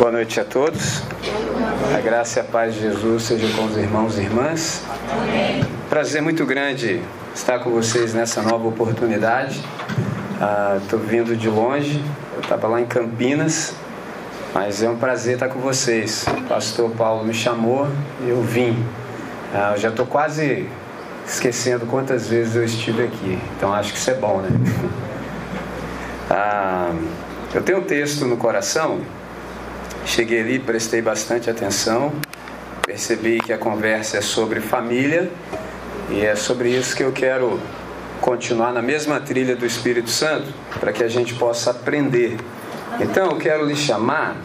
Boa noite a todos. A graça e a paz de Jesus seja com os irmãos e irmãs. Prazer muito grande estar com vocês nessa nova oportunidade. Estou ah, vindo de longe, eu estava lá em Campinas, mas é um prazer estar com vocês. O pastor Paulo me chamou e eu vim. Ah, eu já estou quase esquecendo quantas vezes eu estive aqui, então acho que isso é bom, né? Ah, eu tenho um texto no coração Cheguei ali, prestei bastante atenção, percebi que a conversa é sobre família e é sobre isso que eu quero continuar na mesma trilha do Espírito Santo, para que a gente possa aprender. Então eu quero lhe chamar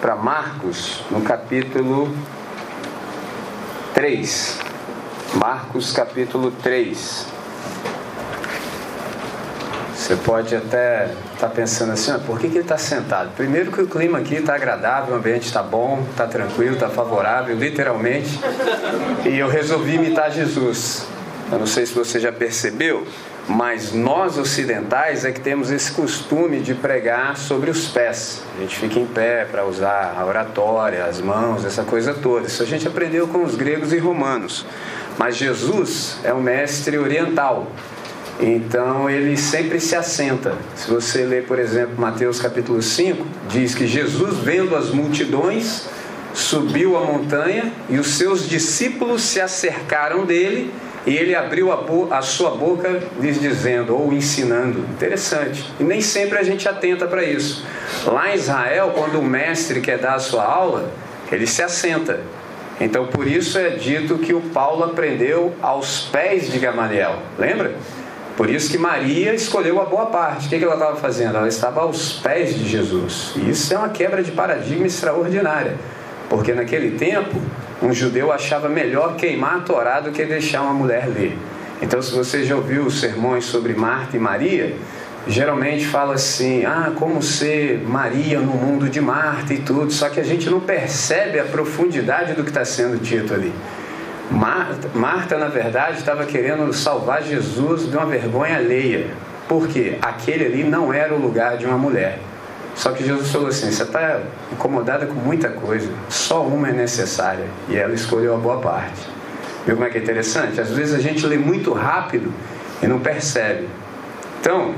para Marcos, no capítulo 3. Marcos, capítulo 3. Você pode até está pensando assim, ah, por que, que ele está sentado? Primeiro que o clima aqui está agradável, o ambiente está bom, está tranquilo, está favorável, literalmente. E eu resolvi imitar Jesus. Eu não sei se você já percebeu, mas nós ocidentais é que temos esse costume de pregar sobre os pés. A gente fica em pé para usar a oratória, as mãos, essa coisa toda. Isso a gente aprendeu com os gregos e romanos. Mas Jesus é um mestre oriental. Então ele sempre se assenta. Se você ler, por exemplo, Mateus capítulo 5, diz que Jesus, vendo as multidões, subiu a montanha e os seus discípulos se acercaram dele e ele abriu a, a sua boca lhes dizendo ou ensinando. Interessante. E nem sempre a gente atenta para isso. Lá em Israel, quando o mestre quer dar a sua aula, ele se assenta. Então por isso é dito que o Paulo aprendeu aos pés de Gamaliel. Lembra? Por isso que Maria escolheu a boa parte. O que ela estava fazendo? Ela estava aos pés de Jesus. E isso é uma quebra de paradigma extraordinária. Porque naquele tempo, um judeu achava melhor queimar a Torá do que deixar uma mulher ler. Então, se você já ouviu os sermões sobre Marta e Maria, geralmente fala assim: ah, como ser Maria no mundo de Marta e tudo. Só que a gente não percebe a profundidade do que está sendo dito ali. Marta, Marta, na verdade, estava querendo salvar Jesus de uma vergonha alheia. Porque aquele ali não era o lugar de uma mulher. Só que Jesus falou assim: você está incomodada com muita coisa, só uma é necessária. E ela escolheu a boa parte. Viu como é que é interessante? Às vezes a gente lê muito rápido e não percebe. Então,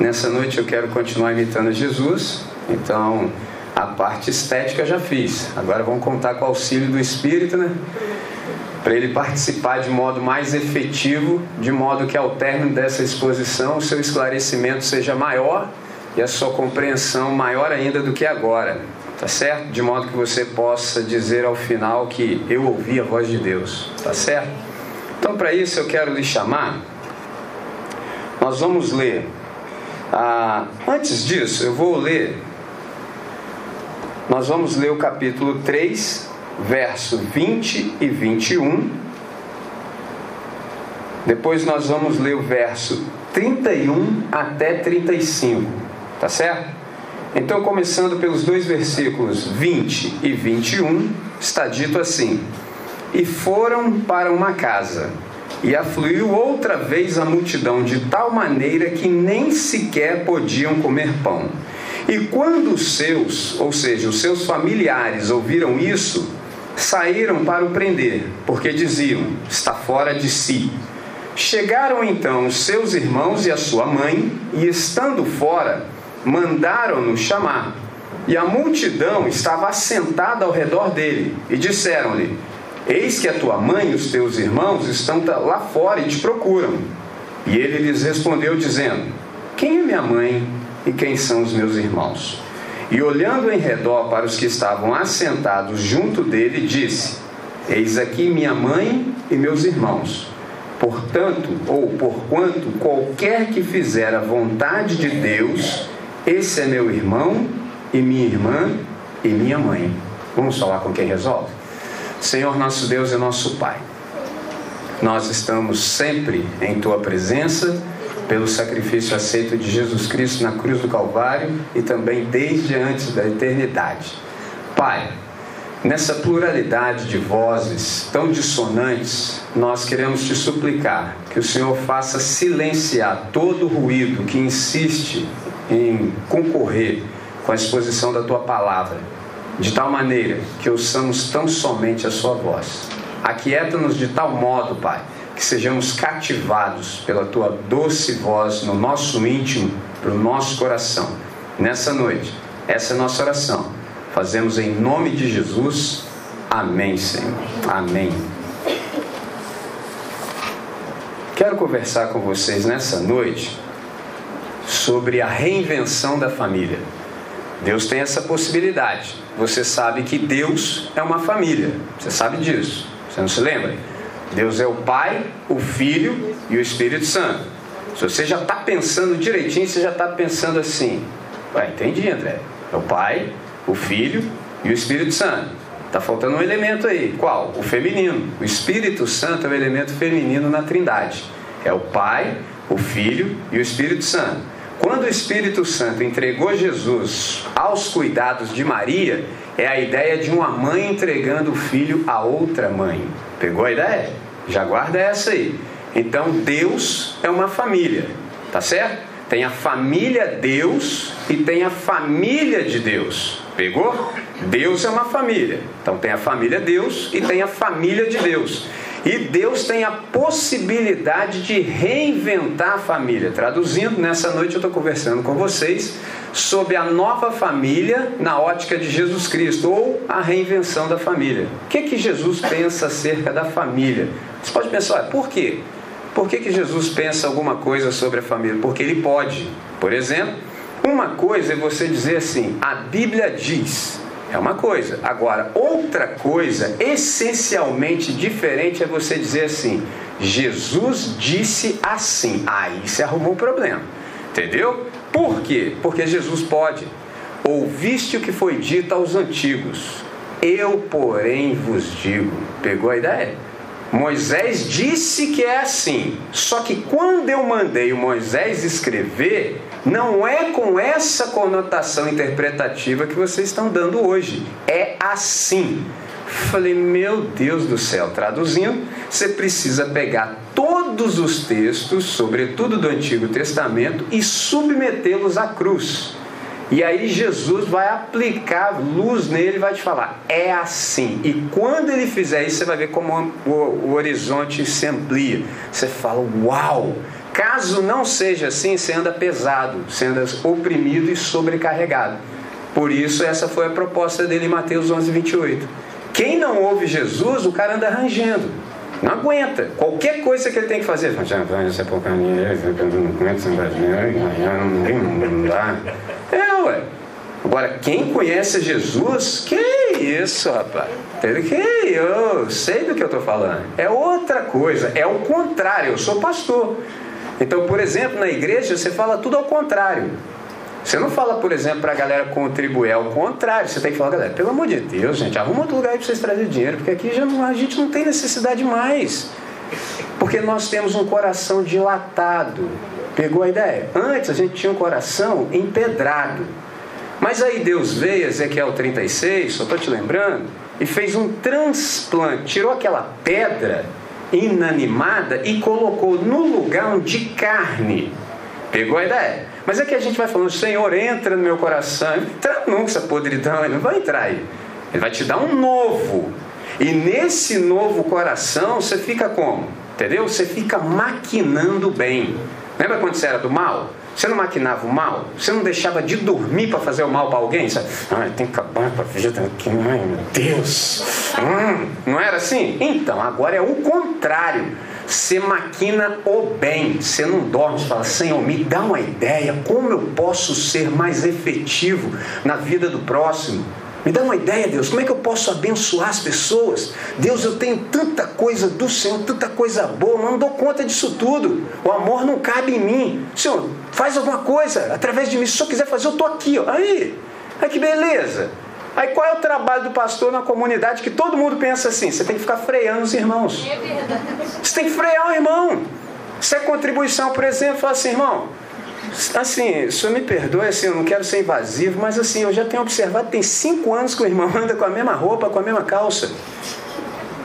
nessa noite eu quero continuar imitando Jesus. Então, a parte estética já fiz. Agora vamos contar com o auxílio do Espírito, né? Para ele participar de modo mais efetivo, de modo que ao término dessa exposição o seu esclarecimento seja maior e a sua compreensão maior ainda do que agora, tá certo? De modo que você possa dizer ao final que eu ouvi a voz de Deus, tá certo? Então, para isso eu quero lhe chamar. Nós vamos ler. Ah, antes disso, eu vou ler. Nós vamos ler o capítulo 3 verso 20 e 21. Depois nós vamos ler o verso 31 até 35, tá certo? Então, começando pelos dois versículos 20 e 21, está dito assim: E foram para uma casa, e afluiu outra vez a multidão, de tal maneira que nem sequer podiam comer pão. E quando os seus, ou seja, os seus familiares, ouviram isso, saíram para o prender, porque diziam: está fora de si. Chegaram então os seus irmãos e a sua mãe, e estando fora, mandaram-no chamar. E a multidão estava assentada ao redor dele, e disseram-lhe: Eis que a tua mãe e os teus irmãos estão lá fora e te procuram. E ele lhes respondeu, dizendo: Quem é minha mãe e quem são os meus irmãos? E olhando em redor para os que estavam assentados junto dele, disse: Eis aqui minha mãe e meus irmãos. Portanto, ou porquanto qualquer que fizer a vontade de Deus, esse é meu irmão e minha irmã e minha mãe. Vamos falar com quem resolve? Senhor nosso Deus e nosso Pai, nós estamos sempre em Tua presença pelo sacrifício aceito de Jesus Cristo na cruz do Calvário e também desde antes da eternidade. Pai, nessa pluralidade de vozes tão dissonantes, nós queremos te suplicar que o Senhor faça silenciar todo o ruído que insiste em concorrer com a exposição da tua palavra, de tal maneira que ouçamos tão somente a sua voz. Aquieta-nos de tal modo, Pai, que sejamos cativados pela tua doce voz no nosso íntimo, para o nosso coração. Nessa noite, essa é a nossa oração. Fazemos em nome de Jesus. Amém, Senhor. Amém. Quero conversar com vocês nessa noite sobre a reinvenção da família. Deus tem essa possibilidade. Você sabe que Deus é uma família. Você sabe disso. Você não se lembra? Deus é o Pai, o Filho e o Espírito Santo. Se você já está pensando direitinho, você já está pensando assim. Ué, entendi, André. É o Pai, o Filho e o Espírito Santo. Está faltando um elemento aí. Qual? O feminino. O Espírito Santo é o elemento feminino na Trindade. É o Pai, o Filho e o Espírito Santo. Quando o Espírito Santo entregou Jesus aos cuidados de Maria, é a ideia de uma mãe entregando o filho a outra mãe. Pegou a ideia? Já guarda essa aí. Então Deus é uma família, tá certo? Tem a família Deus e tem a família de Deus. Pegou? Deus é uma família. Então tem a família Deus e tem a família de Deus. E Deus tem a possibilidade de reinventar a família. Traduzindo, nessa noite eu estou conversando com vocês sobre a nova família na ótica de Jesus Cristo, ou a reinvenção da família. O que, que Jesus pensa acerca da família? Você pode pensar, por quê? Por que, que Jesus pensa alguma coisa sobre a família? Porque ele pode. Por exemplo, uma coisa é você dizer assim: a Bíblia diz. É uma coisa. Agora, outra coisa essencialmente diferente é você dizer assim: Jesus disse assim. Aí você arrumou um problema. Entendeu? Por quê? Porque Jesus pode. Ouviste o que foi dito aos antigos. Eu, porém, vos digo. Pegou a ideia? Moisés disse que é assim. Só que quando eu mandei o Moisés escrever, não é com essa conotação interpretativa que vocês estão dando hoje. É assim. Falei, meu Deus do céu, traduzindo, você precisa pegar todos os textos, sobretudo do Antigo Testamento, e submetê-los à cruz. E aí Jesus vai aplicar luz nele e vai te falar, é assim. E quando ele fizer isso, você vai ver como o, horizonte se amplia. Você fala, uau! Caso não seja assim, você anda pesado, você anda oprimido e sobrecarregado. Por isso, essa foi a proposta dele em Mateus 11, 28. Quem não ouve Jesus, o cara anda rangendo. Não aguenta. Qualquer coisa que ele tem que fazer. É, ué. Agora, quem conhece Jesus, que isso, rapaz? Que eu sei do que eu estou falando. É outra coisa, é o contrário. Eu sou pastor. Então, por exemplo, na igreja você fala tudo ao contrário. Você não fala, por exemplo, para a galera contribuir, ao contrário, você tem que falar, galera, pelo amor de Deus, gente, arruma outro lugar aí para vocês trazerem dinheiro, porque aqui já não, a gente não tem necessidade mais. Porque nós temos um coração dilatado. Pegou a ideia? Antes a gente tinha um coração empedrado. Mas aí Deus veio, Ezequiel 36, só estou te lembrando, e fez um transplante, tirou aquela pedra inanimada e colocou no lugar de carne. Pegou a ideia? Mas é que a gente vai falando, Senhor, entra no meu coração. Entra nunca essa podridão, ele não vai entrar aí. Ele vai te dar um novo. E nesse novo coração você fica como? Entendeu? Você fica maquinando bem. Lembra quando você era do mal? Você não maquinava o mal? Você não deixava de dormir para fazer o mal para alguém? Você, ah, tem que acabar com a vida aqui. Ai, meu Deus. Hum, não era assim? Então, agora é o contrário. Você maquina o bem. Você não dorme, você fala, Senhor, me dá uma ideia como eu posso ser mais efetivo na vida do próximo. Me dá uma ideia, Deus, como é que eu posso abençoar as pessoas? Deus, eu tenho tanta coisa do Senhor, tanta coisa boa, mas não dou conta disso tudo. O amor não cabe em mim. Senhor, faz alguma coisa através de mim. Se o Senhor quiser fazer, eu estou aqui. Ó. Aí, aí que beleza. Aí qual é o trabalho do pastor na comunidade que todo mundo pensa assim? Você tem que ficar freando os irmãos. Você tem que frear o irmão. Se é contribuição, por exemplo, fala assim, irmão, Assim, senhor me perdoe, assim, eu não quero ser invasivo, mas assim, eu já tenho observado, tem cinco anos que o irmão anda com a mesma roupa, com a mesma calça.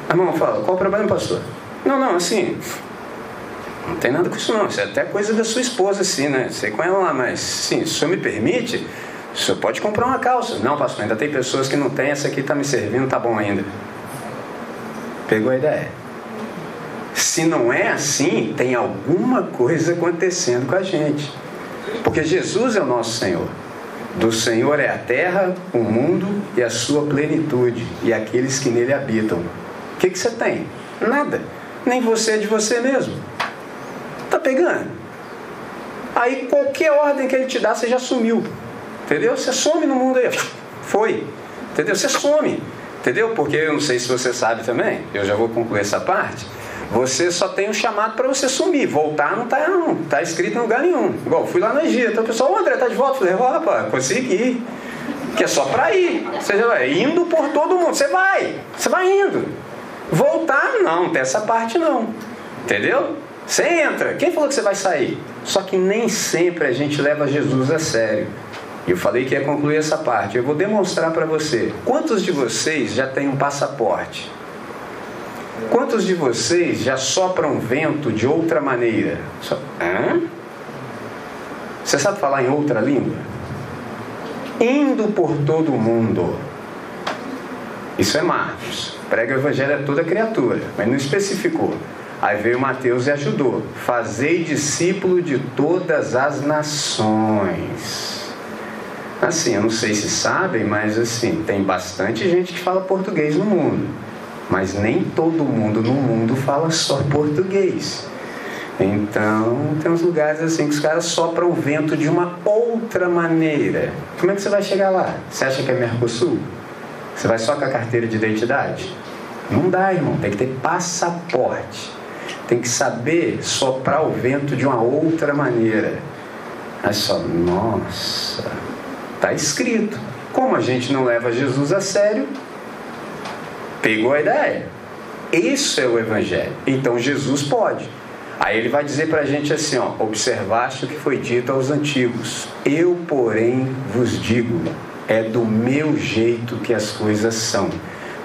A irmão fala, qual o problema, pastor? Não, não, assim, não tem nada com isso não, isso é até coisa da sua esposa, assim, né? Sei com ela lá, mas sim, se o senhor me permite, O senhor pode comprar uma calça. Não, pastor, ainda tem pessoas que não têm, essa aqui está me servindo, tá bom ainda. Pegou a ideia? Se não é assim, tem alguma coisa acontecendo com a gente. Porque Jesus é o nosso Senhor. Do Senhor é a terra, o mundo e a sua plenitude, e aqueles que nele habitam. O que, que você tem? Nada. Nem você é de você mesmo. Tá pegando? Aí qualquer ordem que ele te dá, você já sumiu. Entendeu? Você some no mundo aí. Foi. Entendeu? Você some. Entendeu? Porque eu não sei se você sabe também, eu já vou concluir essa parte. Você só tem um chamado para você sumir. Voltar não está não tá escrito em lugar nenhum. Igual, fui lá no Egito. Então o pessoal, André, tá de volta? falei, opa, consegui. Que é só para ir. Você vai indo por todo mundo. Você vai. Você vai indo. Voltar, não, tem essa parte não. Entendeu? Você entra. Quem falou que você vai sair? Só que nem sempre a gente leva Jesus a sério. Eu falei que ia concluir essa parte. Eu vou demonstrar para você. Quantos de vocês já têm um passaporte? Quantos de vocês já sopram vento de outra maneira? Hã? Você sabe falar em outra língua? Indo por todo o mundo. Isso é Marcos. Prega o evangelho a toda criatura, mas não especificou. Aí veio Mateus e ajudou. Fazei discípulo de todas as nações. Assim, eu não sei se sabem, mas assim, tem bastante gente que fala português no mundo. Mas nem todo mundo no mundo fala só português. Então, tem uns lugares assim que os caras sopram o vento de uma outra maneira. Como é que você vai chegar lá? Você acha que é Mercosul? Você vai só com a carteira de identidade? Não dá, irmão. Tem que ter passaporte. Tem que saber soprar o vento de uma outra maneira. Aí só, nossa, Está escrito. Como a gente não leva Jesus a sério, pegou a ideia. Isso é o Evangelho. Então Jesus pode. Aí ele vai dizer para a gente assim: ó, observaste o que foi dito aos antigos. Eu, porém, vos digo, é do meu jeito que as coisas são.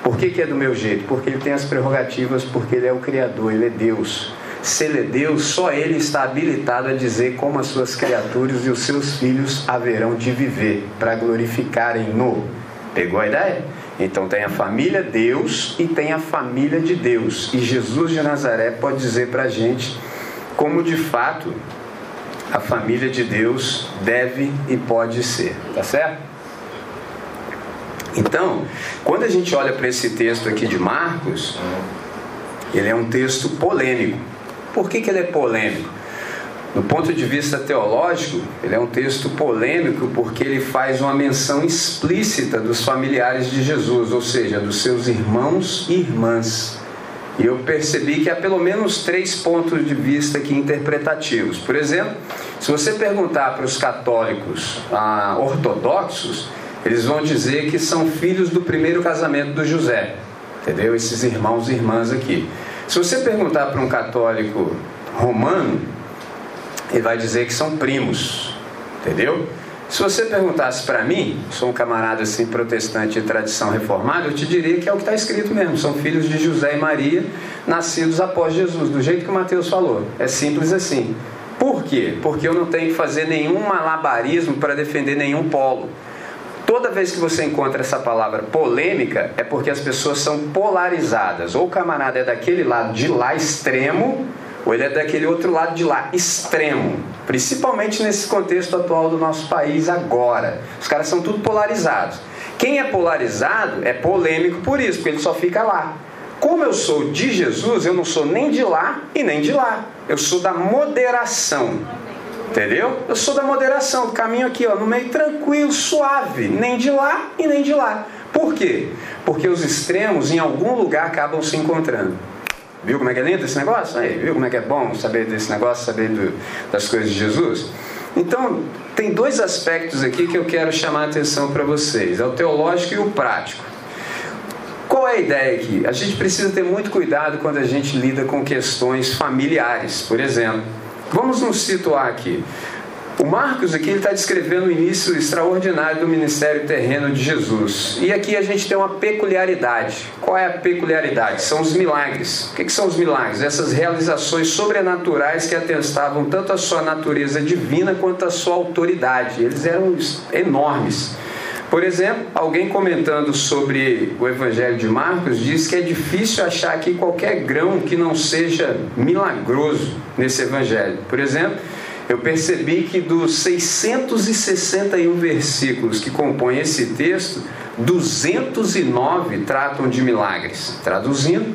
Por que, que é do meu jeito? Porque ele tem as prerrogativas, porque ele é o Criador, ele é Deus se ele é Deus, só ele está habilitado a dizer como as suas criaturas e os seus filhos haverão de viver para glorificarem-no. Pegou a ideia? Então tem a família Deus e tem a família de Deus. E Jesus de Nazaré pode dizer para a gente como de fato a família de Deus deve e pode ser. Tá certo? Então, quando a gente olha para esse texto aqui de Marcos, ele é um texto polêmico. Por que, que ele é polêmico? Do ponto de vista teológico, ele é um texto polêmico porque ele faz uma menção explícita dos familiares de Jesus, ou seja, dos seus irmãos e irmãs. E eu percebi que há pelo menos três pontos de vista aqui interpretativos. Por exemplo, se você perguntar para os católicos ah, ortodoxos, eles vão dizer que são filhos do primeiro casamento do José. Entendeu? Esses irmãos e irmãs aqui. Se você perguntar para um católico romano, ele vai dizer que são primos, entendeu? Se você perguntasse para mim, sou um camarada assim protestante de tradição reformada, eu te diria que é o que está escrito mesmo. São filhos de José e Maria, nascidos após Jesus, do jeito que Mateus falou. É simples assim. Por quê? Porque eu não tenho que fazer nenhum malabarismo para defender nenhum polo. Toda vez que você encontra essa palavra polêmica, é porque as pessoas são polarizadas. Ou o camarada é daquele lado de lá extremo, ou ele é daquele outro lado de lá extremo. Principalmente nesse contexto atual do nosso país agora. Os caras são tudo polarizados. Quem é polarizado é polêmico por isso, porque ele só fica lá. Como eu sou de Jesus, eu não sou nem de lá e nem de lá. Eu sou da moderação. Entendeu? Eu sou da moderação, caminho aqui, ó, no meio tranquilo, suave, nem de lá e nem de lá. Por quê? Porque os extremos em algum lugar acabam se encontrando. Viu como é que é lindo esse negócio? Aí, viu como é que é bom saber desse negócio, saber do, das coisas de Jesus? Então, tem dois aspectos aqui que eu quero chamar a atenção para vocês: é o teológico e o prático. Qual é a ideia aqui? A gente precisa ter muito cuidado quando a gente lida com questões familiares, por exemplo. Vamos nos situar aqui. Marcos aqui está descrevendo o início extraordinário do ministério terreno de Jesus. E aqui a gente tem uma peculiaridade. Qual é a peculiaridade? São os milagres. O que, que são os milagres? Essas realizações sobrenaturais que atestavam tanto a sua natureza divina quanto a sua autoridade. Eles eram enormes. Por exemplo, alguém comentando sobre o Evangelho de Marcos diz que é difícil achar aqui qualquer grão que não seja milagroso nesse Evangelho. Por exemplo, eu percebi que dos 661 versículos que compõem esse texto, 209 tratam de milagres. Traduzindo,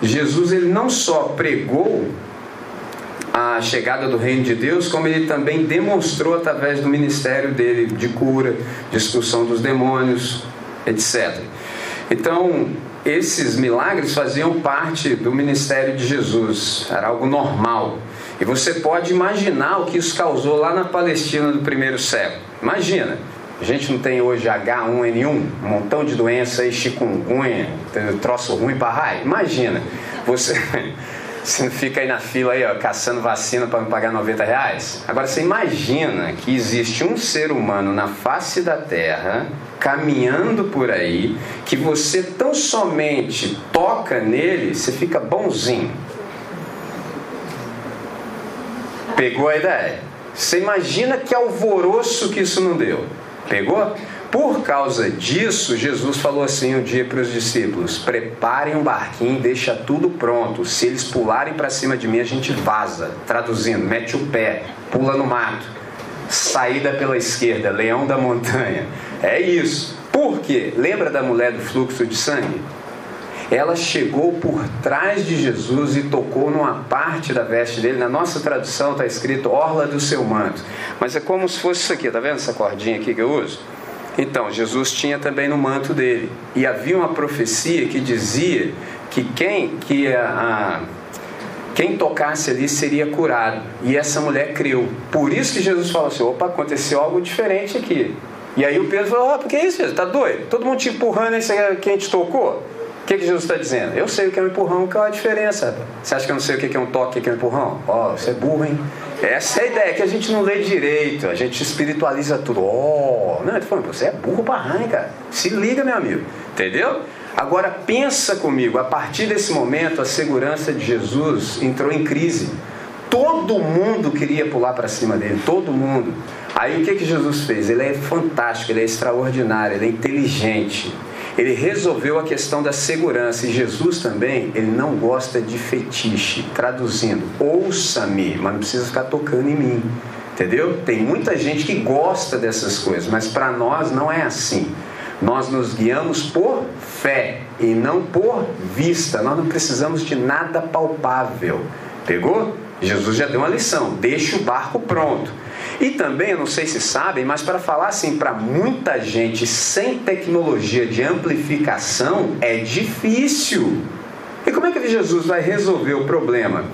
Jesus ele não só pregou a chegada do reino de Deus, como ele também demonstrou através do ministério dele de cura, de expulsão dos demônios, etc. Então, esses milagres faziam parte do ministério de Jesus, era algo normal. E você pode imaginar o que isso causou lá na Palestina do primeiro século. Imagina, a gente não tem hoje H1N1, um montão de doença aí, chikungunya, troço ruim para raio. Imagina, você, você fica aí na fila aí, ó, caçando vacina para me pagar 90 reais. Agora você imagina que existe um ser humano na face da Terra caminhando por aí, que você tão somente toca nele, você fica bonzinho. Pegou a ideia? Você imagina que alvoroço que isso não deu? Pegou? Por causa disso, Jesus falou assim um dia para os discípulos: preparem um barquinho, deixa tudo pronto. Se eles pularem para cima de mim, a gente vaza. Traduzindo, mete o pé, pula no mato. Saída pela esquerda, leão da montanha. É isso. Por quê? Lembra da mulher do fluxo de sangue? Ela chegou por trás de Jesus e tocou numa parte da veste dele. Na nossa tradução está escrito orla do seu manto. Mas é como se fosse isso aqui, tá vendo essa cordinha aqui que eu uso? Então, Jesus tinha também no manto dele. E havia uma profecia que dizia que quem que a, a quem tocasse ali seria curado. E essa mulher creu. Por isso que Jesus falou assim: opa, aconteceu algo diferente aqui. E aí o Pedro falou: oh, por que é isso, Jesus? Tá doido? Todo mundo te empurrando, esse quem te tocou? Que, que Jesus está dizendo? Eu sei o que é um empurrão, qual é a diferença? Você acha que eu não sei o que é um toque, o que é um empurrão? Ó, oh, você é burro, hein? Essa é a ideia, que a gente não lê direito, a gente espiritualiza tudo. Ó, oh, não, tô falando, você é burro cara. Se liga, meu amigo. Entendeu? Agora pensa comigo, a partir desse momento a segurança de Jesus entrou em crise. Todo mundo queria pular para cima dele, todo mundo. Aí o que, que Jesus fez? Ele é fantástico, ele é extraordinário, ele é inteligente ele resolveu a questão da segurança. E Jesus também, ele não gosta de fetiche. Traduzindo, ouça-me, mas não precisa ficar tocando em mim. Entendeu? Tem muita gente que gosta dessas coisas, mas para nós não é assim. Nós nos guiamos por fé e não por vista. Nós não precisamos de nada palpável. Pegou? Jesus já deu uma lição: deixa o barco pronto. E também, eu não sei se sabem, mas para falar assim para muita gente sem tecnologia de amplificação é difícil. E como é que Jesus vai resolver o problema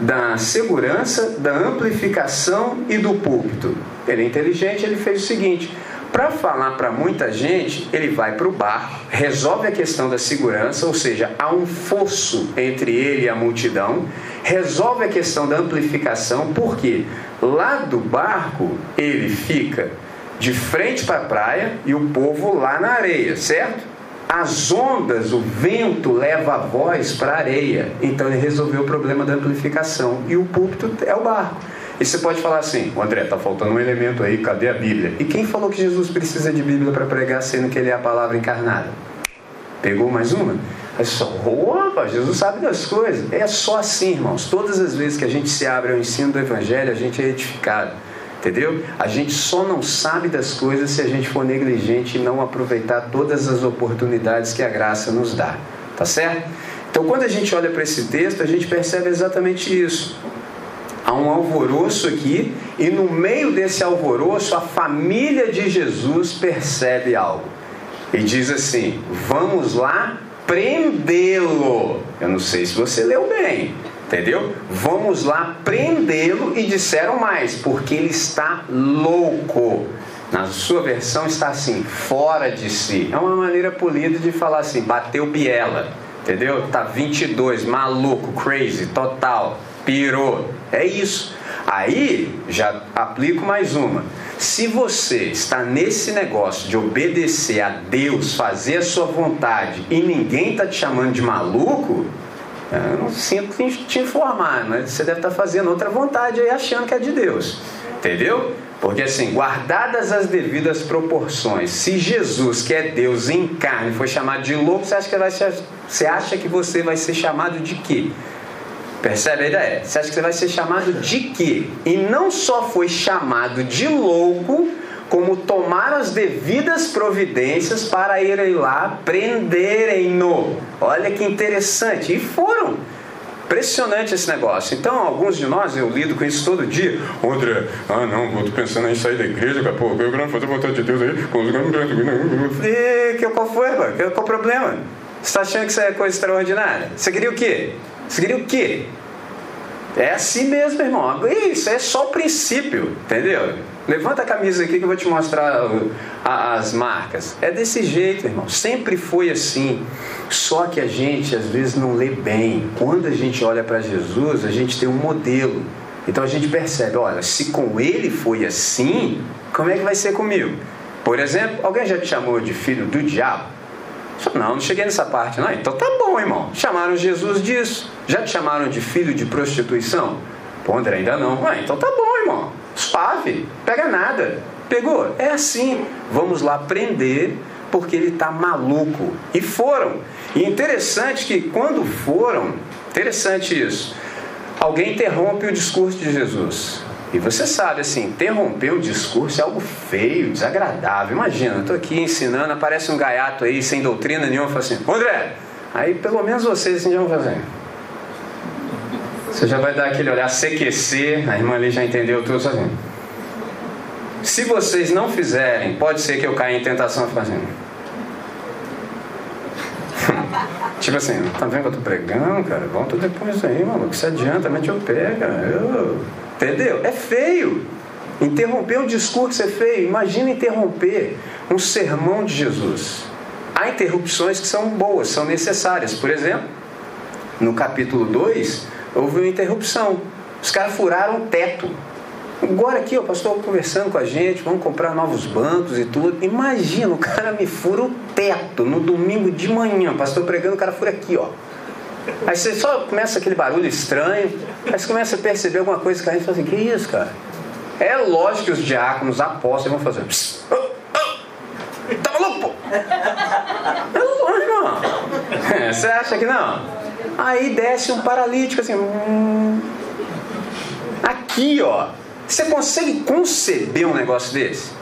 da segurança, da amplificação e do púlpito? Ele é inteligente, ele fez o seguinte: para falar para muita gente, ele vai para o bar, resolve a questão da segurança, ou seja, há um fosso entre ele e a multidão, resolve a questão da amplificação, por quê? Lá do barco, ele fica de frente para a praia e o povo lá na areia, certo? As ondas, o vento leva a voz para a areia. Então ele resolveu o problema da amplificação. E o púlpito é o barco. E você pode falar assim, André, está faltando um elemento aí, cadê a Bíblia? E quem falou que Jesus precisa de Bíblia para pregar, sendo que ele é a palavra encarnada? Pegou mais uma? É só, opa, Jesus sabe das coisas. É só assim, irmãos. Todas as vezes que a gente se abre ao ensino do Evangelho, a gente é edificado. Entendeu? A gente só não sabe das coisas se a gente for negligente e não aproveitar todas as oportunidades que a graça nos dá. Tá certo? Então, quando a gente olha para esse texto, a gente percebe exatamente isso. Há um alvoroço aqui, e no meio desse alvoroço, a família de Jesus percebe algo. E diz assim: Vamos lá prendê-lo. Eu não sei se você leu bem, entendeu? Vamos lá prendê-lo e disseram mais, porque ele está louco. Na sua versão está assim, fora de si. É uma maneira polida de falar assim, bateu biela, entendeu? Tá 22, maluco, crazy, total. Pirou. É isso. Aí já aplico mais uma. Se você está nesse negócio de obedecer a Deus, fazer a sua vontade e ninguém está te chamando de maluco, eu não sinto te informar, mas você deve estar tá fazendo outra vontade aí achando que é de Deus. Entendeu? Porque assim, guardadas as devidas proporções, se Jesus, que é Deus em carne, foi chamado de louco, você acha que, vai ser, você, acha que você vai ser chamado de quê? Percebe a ideia? Você acha que você vai ser chamado de quê? E não só foi chamado de louco, como tomar as devidas providências para irem lá prenderem-no. Olha que interessante. E foram. Impressionante esse negócio. Então, alguns de nós, eu lido com isso todo dia. André, ah não, eu tô pensando em sair da igreja, daqui a pouco, eu quero fazer a vontade de Deus aí. E que, qual foi, mano? Qual o problema? Você está achando que isso é coisa extraordinária? Você queria o quê? Queria o quê? É assim mesmo, irmão. Isso é só o princípio, entendeu? Levanta a camisa aqui que eu vou te mostrar as marcas. É desse jeito, irmão. Sempre foi assim. Só que a gente às vezes não lê bem. Quando a gente olha para Jesus, a gente tem um modelo. Então a gente percebe, olha, se com ele foi assim, como é que vai ser comigo? Por exemplo, alguém já te chamou de filho do diabo? Não, não cheguei nessa parte, não. Então tá bom, irmão. Chamaram Jesus disso. Já te chamaram de filho de prostituição? Pô, André, ainda não. Ah, então tá bom, irmão. Suave. Pega nada. Pegou? É assim. Vamos lá prender porque ele tá maluco. E foram. E interessante que quando foram, interessante isso. Alguém interrompe o discurso de Jesus. E você sabe, assim, interromper o discurso é algo feio, desagradável. Imagina, eu estou aqui ensinando, aparece um gaiato aí sem doutrina nenhuma, fala assim, André, aí pelo menos vocês assim já vão fazer. Você já vai dar aquele olhar CQC, a irmã ali já entendeu tudo sozinho. Se vocês não fizerem, pode ser que eu caia em tentação fazendo. tipo assim, tá vendo que eu tô pregando, cara? Volta depois aí, maluco. Se adianta, mete o pé, cara. Eu... Entendeu? É feio. Interromper um discurso é feio. Imagina interromper um sermão de Jesus. Há interrupções que são boas, são necessárias. Por exemplo, no capítulo 2, houve uma interrupção. Os caras furaram o teto. Agora aqui, o pastor conversando com a gente, vamos comprar novos bancos e tudo. Imagina, o cara me fura o teto no domingo de manhã, o pastor pregando, o cara fura aqui, ó. Aí você só começa aquele barulho estranho, aí você começa a perceber alguma coisa que a gente fala assim, que isso, cara? É lógico que os diáconos, apóstolos vão fazer. Psst, oh, oh, tá maluco, pô? É lógico. É, você acha que não? Aí desce um paralítico assim. Hum, aqui, ó. Você consegue conceber um negócio desse?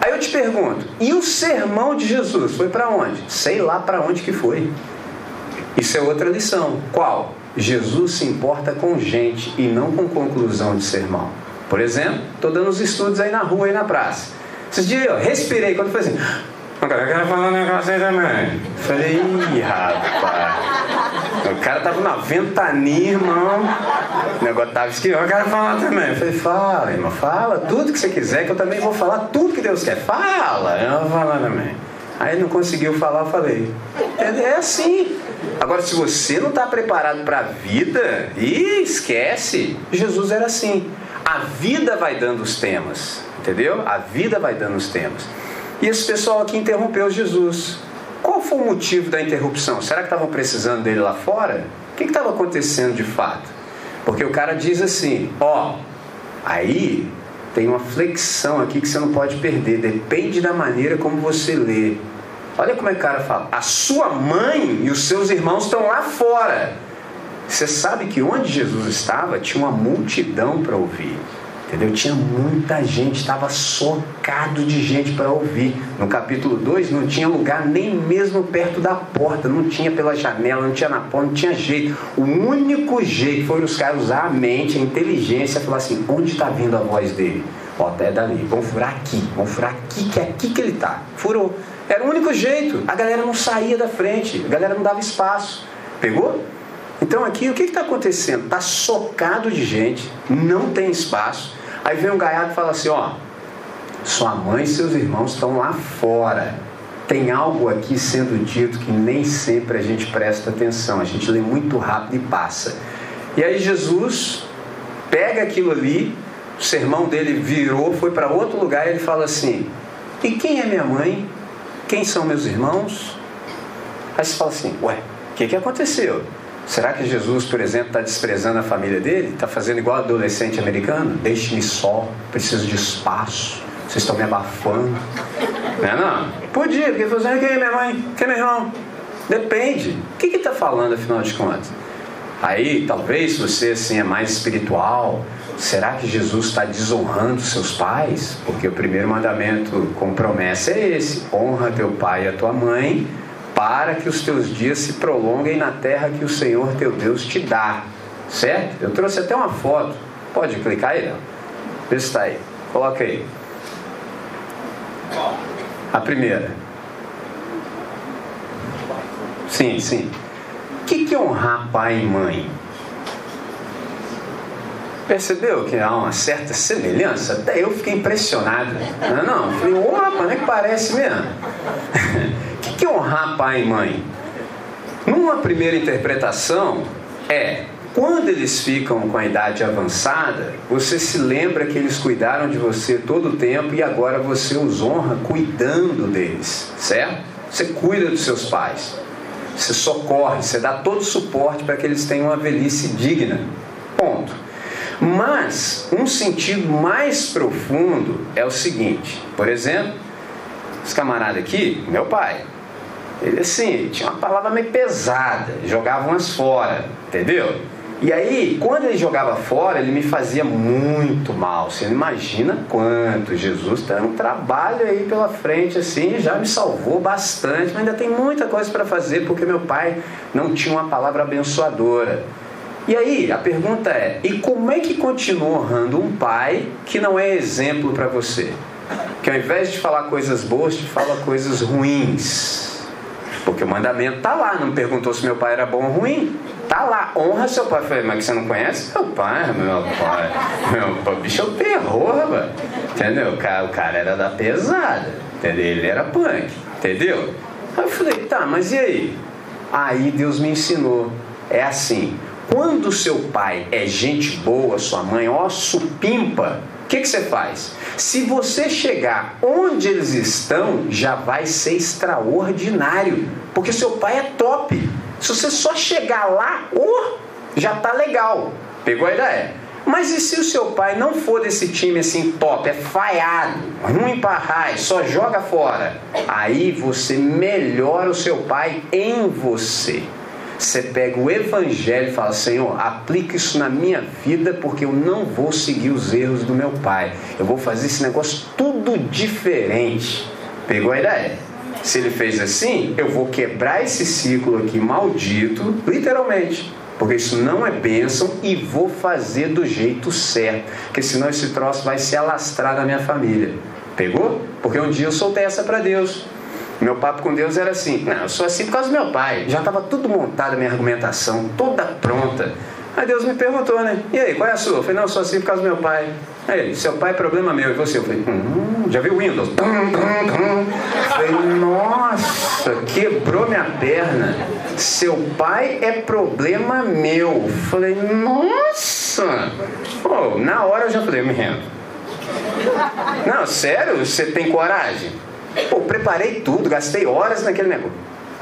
Aí eu te pergunto, e o sermão de Jesus foi para onde? Sei lá para onde que foi. Isso é outra lição. Qual? Jesus se importa com gente e não com conclusão de sermão. Por exemplo, estou dando os estudos aí na rua e na praça. Esses dias eu respirei quando foi assim. Eu quero falar um negócio aí também. Falei, ih, rapaz. O cara tava na ventania, irmão. O negócio tava esquivando. Eu quero falar também. Falei, fala, irmão, fala tudo que você quiser, que eu também vou falar tudo que Deus quer. Fala, eu vou falar também. Aí não conseguiu falar, eu falei. É, é assim. Agora, se você não está preparado para a vida, esquece. Jesus era assim. A vida vai dando os temas, entendeu? A vida vai dando os temas. E esse pessoal aqui interrompeu Jesus. Qual foi o motivo da interrupção? Será que estavam precisando dele lá fora? O que estava acontecendo de fato? Porque o cara diz assim: ó, aí tem uma flexão aqui que você não pode perder, depende da maneira como você lê. Olha como é que o cara fala. A sua mãe e os seus irmãos estão lá fora. Você sabe que onde Jesus estava tinha uma multidão para ouvir. Entendeu? Tinha muita gente, estava socado de gente para ouvir. No capítulo 2 não tinha lugar nem mesmo perto da porta, não tinha pela janela, não tinha na porta, não tinha jeito. O único jeito foi os caras usar a mente, a inteligência, falar assim: onde está vindo a voz dele? Ó, até dali, vamos furar aqui, vamos furar aqui, que é aqui que ele está. Furou. Era o único jeito. A galera não saía da frente, a galera não dava espaço. Pegou? Então aqui o que está acontecendo? Está socado de gente, não tem espaço. Aí vem um gaiato e fala assim: ó, sua mãe e seus irmãos estão lá fora. Tem algo aqui sendo dito que nem sempre a gente presta atenção, a gente lê muito rápido e passa. E aí Jesus pega aquilo ali, o sermão dele virou, foi para outro lugar e ele fala assim: E quem é minha mãe? Quem são meus irmãos? Aí você fala assim: Ué, o que, que aconteceu? Será que Jesus, por exemplo, está desprezando a família dele? Está fazendo igual adolescente americano? Deixe-me só, preciso de espaço. Vocês estão me abafando. Não é não? Podia, porque falou assim, quem é minha mãe? Quem é meu irmão? Depende. O que está falando, afinal de contas? Aí, talvez você assim é mais espiritual. Será que Jesus está desonrando seus pais? Porque o primeiro mandamento com promessa é esse: honra teu pai e a tua mãe, para que os teus dias se prolonguem na terra que o Senhor teu Deus te dá. Certo? Eu trouxe até uma foto. Pode clicar aí, não? Vê se está aí. Coloca aí. A primeira. Sim, sim. O que, que é honrar pai e mãe? Percebeu que há uma certa semelhança? Até eu fiquei impressionado. Não, é não. Falei, ô rapaz, não é que parece mesmo? O que, que é honrar pai e mãe? Numa primeira interpretação, é quando eles ficam com a idade avançada, você se lembra que eles cuidaram de você todo o tempo e agora você os honra cuidando deles, certo? Você cuida dos seus pais, você socorre, você dá todo o suporte para que eles tenham uma velhice digna. Ponto. Mas um sentido mais profundo é o seguinte: por exemplo, esse camarada aqui, meu pai, ele assim, tinha uma palavra meio pesada, jogava umas fora, entendeu? E aí, quando ele jogava fora, ele me fazia muito mal. Você imagina quanto. Jesus tem um trabalho aí pela frente, assim, já me salvou bastante, mas ainda tem muita coisa para fazer, porque meu pai não tinha uma palavra abençoadora. E aí, a pergunta é: e como é que continua honrando um pai que não é exemplo para você? Que ao invés de falar coisas boas, te fala coisas ruins. Porque o mandamento está lá, não perguntou se meu pai era bom ou ruim. Tá lá, honra seu pai. Eu falei, mas que você não conhece? Meu pai, meu pai. Meu pai, bicho é o terror, rapaz. Entendeu? O cara, o cara era da pesada. Entendeu? Ele era punk. Entendeu? Aí eu falei, tá, mas e aí? Aí Deus me ensinou. É assim, quando seu pai é gente boa, sua mãe, ó, supimpa, o que, que você faz? Se você chegar onde eles estão, já vai ser extraordinário, porque seu pai é top. Se você só chegar lá, oh, já tá legal. Pegou a ideia? Mas e se o seu pai não for desse time assim top, é falhado, ruim para raio, só joga fora? Aí você melhora o seu pai em você. Você pega o evangelho e fala: Senhor, aplica isso na minha vida porque eu não vou seguir os erros do meu pai. Eu vou fazer esse negócio tudo diferente. Pegou a ideia? Se ele fez assim, eu vou quebrar esse ciclo aqui maldito, literalmente. Porque isso não é bênção e vou fazer do jeito certo. Porque senão esse troço vai se alastrar na minha família. Pegou? Porque um dia eu soltei essa para Deus. Meu papo com Deus era assim: não, eu sou assim por causa do meu pai. Já estava tudo montado a minha argumentação, toda pronta. Aí Deus me perguntou, né? E aí, qual é a sua? Eu falei: não, eu sou assim por causa do meu pai. Aí seu pai é problema meu. E você? Eu falei: hum, já viu o Windows? Eu falei: nossa, quebrou minha perna. Seu pai é problema meu. Eu falei: nossa. Pô, na hora eu já falei: me rendo. Não, sério? Você tem coragem? Pô, preparei tudo, gastei horas naquele negócio.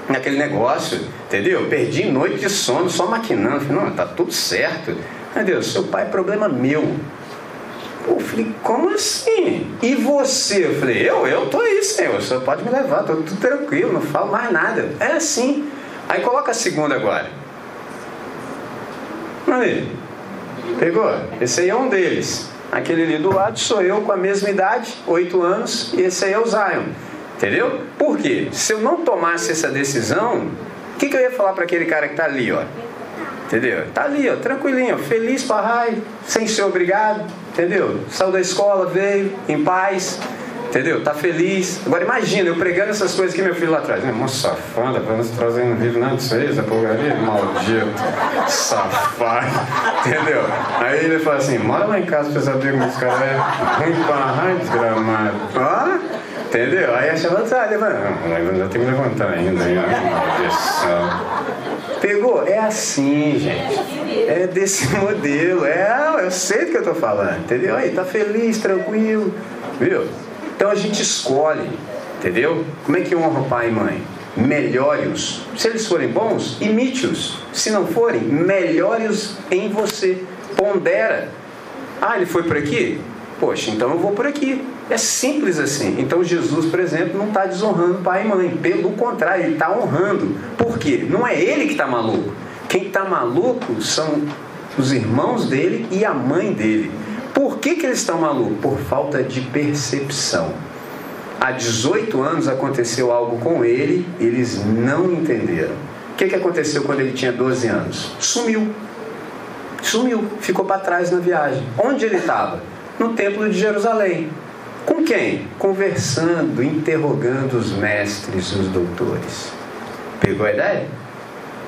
Naquele negócio, entendeu? Perdi noite de sono só maquinando. Falei, não, tá tudo certo. Meu Deus, seu pai é problema meu. Pô, falei, como assim? E você? Eu falei, eu, eu tô aí, senhor. O senhor pode me levar, tô tudo tranquilo, não falo mais nada. É assim. Aí coloca a segunda agora. Aí. Pegou? Esse aí é um deles. Aquele ali do lado sou eu com a mesma idade, oito anos, e esse aí é o Zion. Entendeu? Por quê? Se eu não tomasse essa decisão, o que, que eu ia falar para aquele cara que está ali, ó? Entendeu? Tá ali, ó, tranquilinho, feliz para raio, sem ser obrigado, entendeu? Saiu da escola, veio em paz, entendeu? Tá feliz. Agora imagina, eu pregando essas coisas que meu filho lá atrás, né? Moça safada, vamos trazer um livro, não disso aí, essa porcaria, maldito, safado, entendeu? Aí ele fala assim, mora lá em casa pra saber como esse cara é ruim raio, desgramado. Ah? Entendeu? Aí a chamada tá levantando. Eu tenho que levantar ainda. Pegou? É assim, gente. É desse modelo. É, eu sei do que eu tô falando. Entendeu? Aí, tá feliz, tranquilo. Viu? Então a gente escolhe. Entendeu? Como é que honra pai e mãe? Melhore-os. Se eles forem bons, imite-os. Se não forem, melhore-os em você. Pondera. Ah, ele foi por aqui? Poxa, então eu vou por aqui. É simples assim. Então Jesus, por exemplo, não está desonrando pai e mãe. Pelo contrário, ele está honrando. Por quê? Não é ele que está maluco. Quem está maluco são os irmãos dele e a mãe dele. Por que, que eles estão malucos? Por falta de percepção. Há 18 anos aconteceu algo com ele, eles não entenderam. O que, que aconteceu quando ele tinha 12 anos? Sumiu. Sumiu, ficou para trás na viagem. Onde ele estava? No templo de Jerusalém. Com quem? Conversando, interrogando os mestres, os doutores. Pegou a ideia?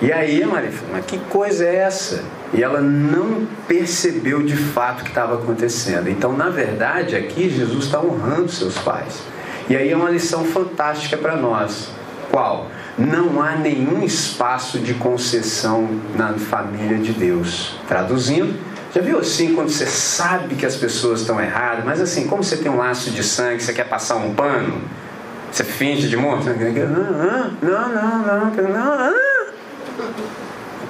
E aí, Maria, mas que coisa é essa? E ela não percebeu de fato o que estava acontecendo. Então, na verdade, aqui Jesus está honrando seus pais. E aí é uma lição fantástica para nós. Qual? Não há nenhum espaço de concessão na família de Deus. Traduzindo, já viu assim quando você sabe que as pessoas estão erradas, mas assim, como você tem um laço de sangue, você quer passar um pano, você finge de morto? Não, não, não, não, não.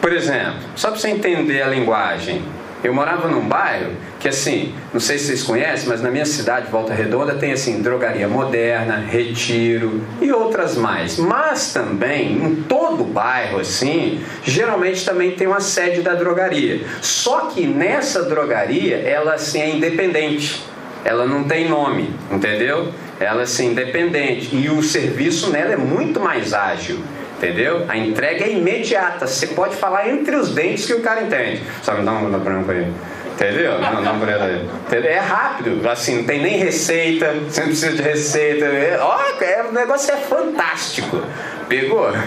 Por exemplo, só para você entender a linguagem, eu morava num bairro que assim, não sei se vocês conhecem, mas na minha cidade, Volta Redonda, tem assim, drogaria moderna, retiro e outras mais. Mas também, em todo bairro assim, geralmente também tem uma sede da drogaria. Só que nessa drogaria, ela assim é independente. Ela não tem nome, entendeu? Ela assim, independente. E o serviço nela é muito mais ágil. Entendeu? A entrega é imediata. Você pode falar entre os dentes que o cara entende. Só me dá uma branca aí. Entendeu? Não, não Entendeu? É rápido, assim, não tem nem receita, você não precisa de receita. É, ó, é, o negócio é fantástico. Pegou?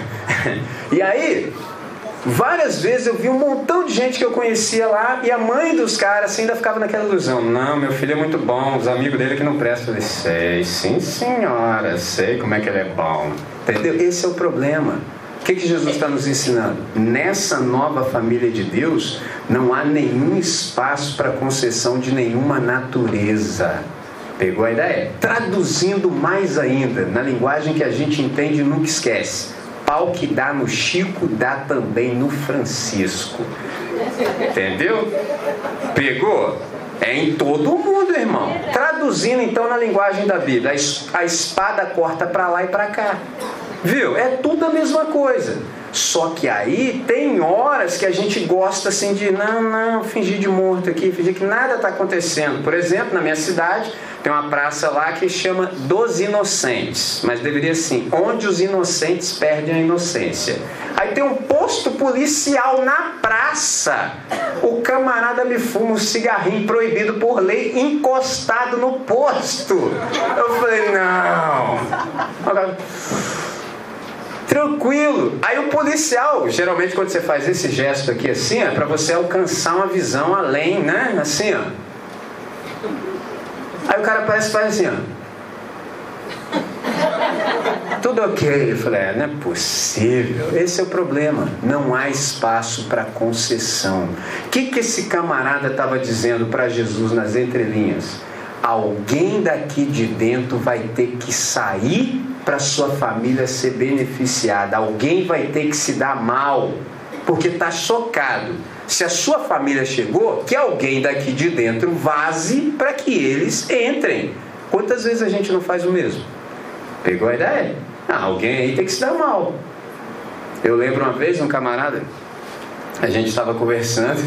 E aí, várias vezes eu vi um montão de gente que eu conhecia lá e a mãe dos caras ainda ficava naquela ilusão. Não, meu filho é muito bom, os amigos dele que não prestam. Eu falei, sei, sim senhora, sei como é que ele é bom. Entendeu? Esse é o problema. O que, que Jesus está nos ensinando? Nessa nova família de Deus, não há nenhum espaço para concessão de nenhuma natureza. Pegou a ideia? Traduzindo mais ainda, na linguagem que a gente entende e nunca esquece. Pau que dá no Chico, dá também no Francisco. Entendeu? Pegou? É em todo o mundo, irmão. Traduzindo então na linguagem da Bíblia, a espada corta para lá e para cá. Viu? É tudo a mesma coisa. Só que aí tem horas que a gente gosta assim de não, não, fingir de morto aqui, fingir que nada está acontecendo. Por exemplo, na minha cidade tem uma praça lá que chama dos Inocentes, mas deveria assim, onde os inocentes perdem a inocência. Aí tem um posto policial na praça. O camarada me fuma um cigarrinho proibido por lei encostado no posto. Eu falei, não. Tranquilo. Aí o policial, geralmente quando você faz esse gesto aqui assim, é para você alcançar uma visão além, né? Assim, ó. Aí o cara parece faz assim, ó. Tudo ok. Eu falei, é, não é possível. Esse é o problema. Não há espaço para concessão. O que, que esse camarada estava dizendo para Jesus nas entrelinhas? Alguém daqui de dentro vai ter que sair para sua família ser beneficiada. Alguém vai ter que se dar mal, porque está chocado. Se a sua família chegou, que alguém daqui de dentro vaze para que eles entrem. Quantas vezes a gente não faz o mesmo? Pegou a ideia? Ah, alguém aí tem que se dar mal. Eu lembro uma vez um camarada, a gente estava conversando,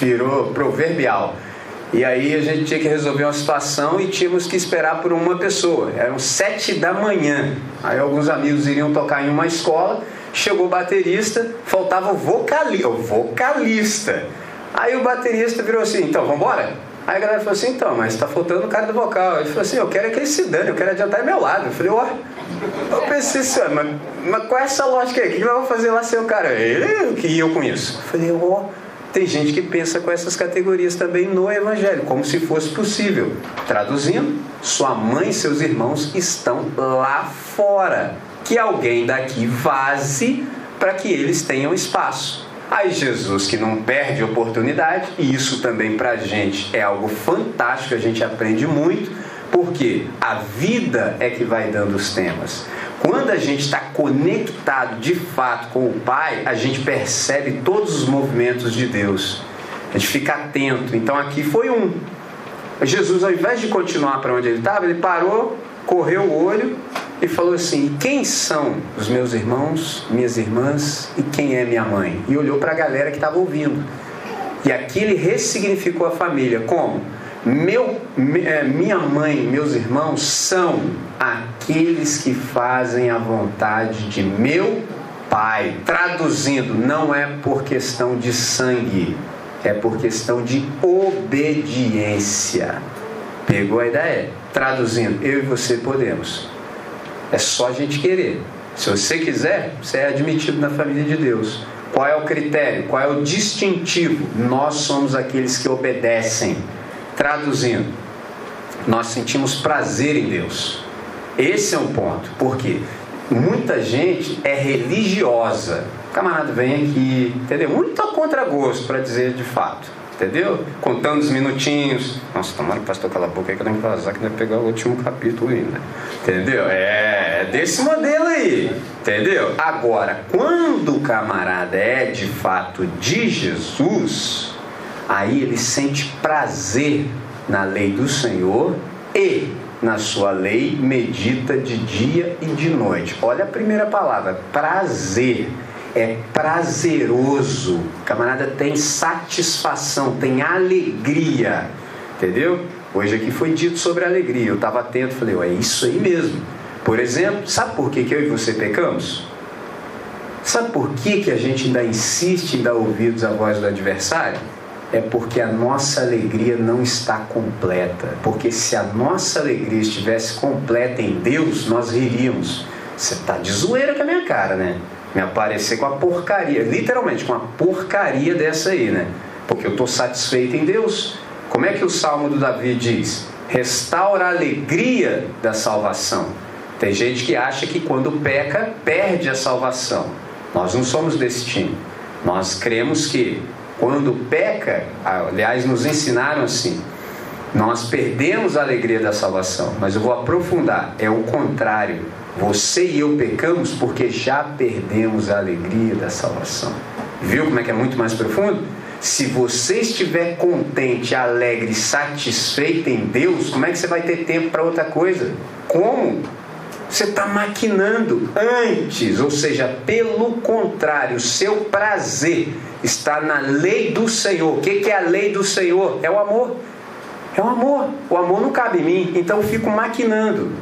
virou proverbial. E aí a gente tinha que resolver uma situação e tínhamos que esperar por uma pessoa. Eram sete da manhã. Aí alguns amigos iriam tocar em uma escola, chegou o baterista, faltava o vocalista. O vocalista. Aí o baterista virou assim, então, vamos embora? Aí a galera falou assim, então, mas tá faltando o cara do vocal. Ele falou assim, eu quero é que ele se dane, eu quero adiantar meu lado. Eu falei, ó, eu pensei assim, mas, mas qual é essa lógica aí? O que nós vamos fazer lá ser o cara? Ele que eu com isso. Eu falei, ó. Tem gente que pensa com essas categorias também no Evangelho, como se fosse possível. Traduzindo, sua mãe e seus irmãos estão lá fora. Que alguém daqui vaze para que eles tenham espaço. Aí Jesus, que não perde oportunidade, e isso também para a gente é algo fantástico, a gente aprende muito, porque a vida é que vai dando os temas. Quando a gente está conectado de fato com o Pai, a gente percebe todos os movimentos de Deus. A gente fica atento. Então aqui foi um. Jesus, ao invés de continuar para onde ele estava, ele parou, correu o olho e falou assim: Quem são os meus irmãos, minhas irmãs e quem é minha mãe? E olhou para a galera que estava ouvindo. E aqui ele ressignificou a família. Como? Meu, é, minha mãe, meus irmãos são aqueles que fazem a vontade de meu Pai. Traduzindo, não é por questão de sangue, é por questão de obediência. Pegou a ideia? Traduzindo, eu e você podemos. É só a gente querer. Se você quiser, você é admitido na família de Deus. Qual é o critério? Qual é o distintivo? Nós somos aqueles que obedecem. Traduzindo, nós sentimos prazer em Deus. Esse é um ponto. Por quê? Muita gente é religiosa. O camarada vem aqui, entendeu? Muito a contragosto, para dizer de fato. Entendeu? Contando os minutinhos. Nossa, tomara que pastor cala a boca aí que eu tenho que vazar, que deve pegar o último capítulo ainda. Entendeu? É, é desse modelo aí. Entendeu? Agora, quando o camarada é de fato de Jesus, aí ele sente prazer na lei do Senhor e na sua lei medita de dia e de noite. Olha a primeira palavra, prazer é prazeroso. O camarada tem satisfação, tem alegria. Entendeu? Hoje aqui foi dito sobre alegria. Eu estava atento, falei, é isso aí mesmo. Por exemplo, sabe por que, que eu e você pecamos? Sabe por que, que a gente ainda insiste em dar ouvidos à voz do adversário? É porque a nossa alegria não está completa. Porque se a nossa alegria estivesse completa em Deus, nós riríamos. Você está de zoeira com a minha cara, né? me aparecer com a porcaria, literalmente com a porcaria dessa aí, né? Porque eu estou satisfeito em Deus. Como é que o salmo do Davi diz? Restaura a alegria da salvação. Tem gente que acha que quando peca, perde a salvação. Nós não somos desse time. Nós cremos que quando peca, aliás, nos ensinaram assim, nós perdemos a alegria da salvação. Mas eu vou aprofundar, é o contrário você e eu pecamos porque já perdemos a alegria da salvação. Viu como é que é muito mais profundo? Se você estiver contente, alegre, satisfeito em Deus, como é que você vai ter tempo para outra coisa? Como? Você está maquinando antes, ou seja, pelo contrário, seu prazer está na lei do Senhor. O que é a lei do Senhor? É o amor. É o amor. O amor não cabe em mim, então eu fico maquinando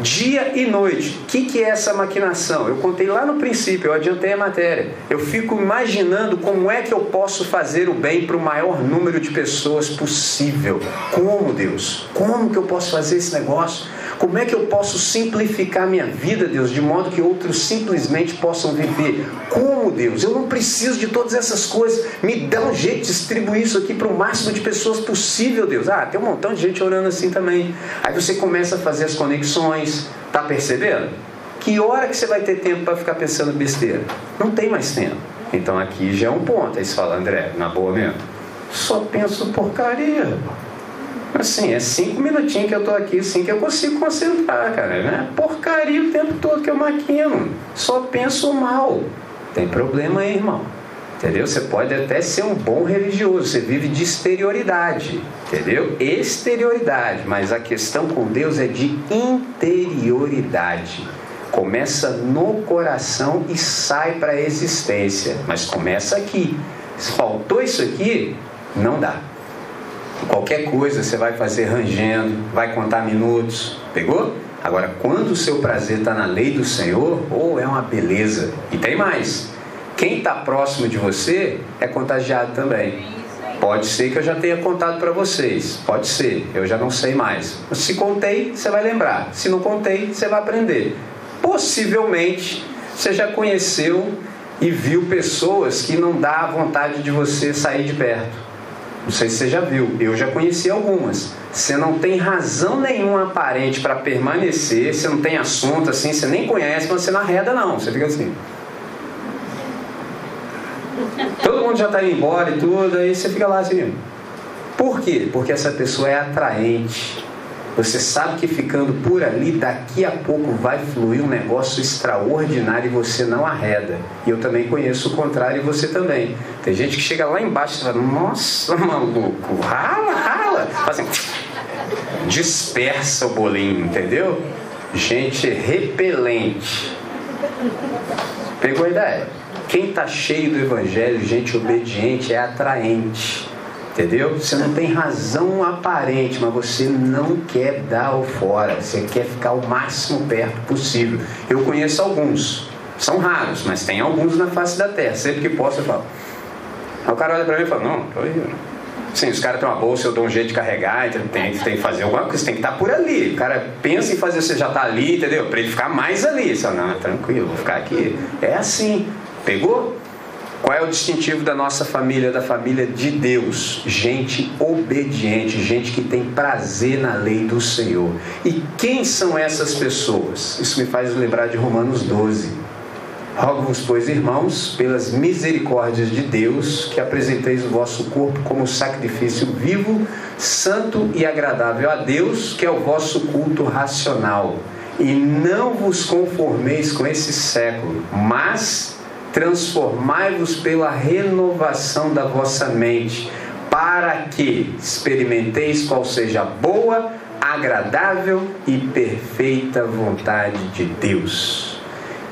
dia e noite. O que, que é essa maquinação? Eu contei lá no princípio, eu adiantei a matéria. Eu fico imaginando como é que eu posso fazer o bem para o maior número de pessoas possível. Como, Deus? Como que eu posso fazer esse negócio? Como é que eu posso simplificar minha vida, Deus, de modo que outros simplesmente possam viver? Como, Deus? Eu não preciso de todas essas coisas. Me dá um jeito de distribuir isso aqui para o máximo de pessoas possível, Deus. Ah, tem um montão de gente orando assim também. Aí você começa a fazer as conexões. Tá percebendo? Que hora que você vai ter tempo para ficar pensando besteira? Não tem mais tempo. Então aqui já é um ponto. Aí você fala, André, na boa mesmo. Só penso porcaria. Assim, é cinco minutinhos que eu tô aqui, assim que eu consigo concentrar, cara. Né? Porcaria o tempo todo que eu maquino. Só penso mal. Tem problema aí, irmão. Entendeu? Você pode até ser um bom religioso, você vive de exterioridade, entendeu? Exterioridade, mas a questão com Deus é de interioridade. Começa no coração e sai para a existência, mas começa aqui. Se faltou isso aqui, não dá. Qualquer coisa você vai fazer rangendo, vai contar minutos. Pegou? Agora, quando o seu prazer está na lei do Senhor, ou oh, é uma beleza. E tem mais. Quem está próximo de você é contagiado também. Pode ser que eu já tenha contado para vocês. Pode ser, eu já não sei mais. Se contei, você vai lembrar. Se não contei, você vai aprender. Possivelmente você já conheceu e viu pessoas que não dá vontade de você sair de perto Não sei se você já viu, eu já conheci algumas. Você não tem razão nenhuma aparente para permanecer, você não tem assunto assim, você nem conhece, mas você não arreda, não. Você fica assim. Todo mundo já está indo embora e tudo, aí você fica lá assim. Por quê? Porque essa pessoa é atraente. Você sabe que ficando por ali, daqui a pouco vai fluir um negócio extraordinário e você não arreda. E eu também conheço o contrário e você também. Tem gente que chega lá embaixo e fala: Nossa, maluco, rala, rala. Assim, dispersa o bolinho, entendeu? Gente repelente. Pegou a ideia? Quem está cheio do evangelho, gente obediente, é atraente. Entendeu? Você não tem razão aparente, mas você não quer dar o fora. Você quer ficar o máximo perto possível. Eu conheço alguns. São raros, mas tem alguns na face da terra. Sempre que posso eu falo. Aí o cara olha para mim e fala, não, tô aí. Sim, os caras têm uma bolsa, eu dou um jeito de carregar, então tem, tem que fazer alguma coisa, você tem que estar por ali. O cara pensa em fazer, você já está ali, entendeu? Para ele ficar mais ali. Você fala, não, tranquilo, vou ficar aqui. É assim. Pegou? Qual é o distintivo da nossa família, da família de Deus? Gente obediente, gente que tem prazer na lei do Senhor. E quem são essas pessoas? Isso me faz lembrar de Romanos 12. Rogo-vos, pois, irmãos, pelas misericórdias de Deus, que apresenteis o vosso corpo como sacrifício vivo, santo e agradável a Deus, que é o vosso culto racional. E não vos conformeis com esse século, mas transformai-vos pela renovação da vossa mente, para que experimenteis qual seja a boa, agradável e perfeita vontade de Deus.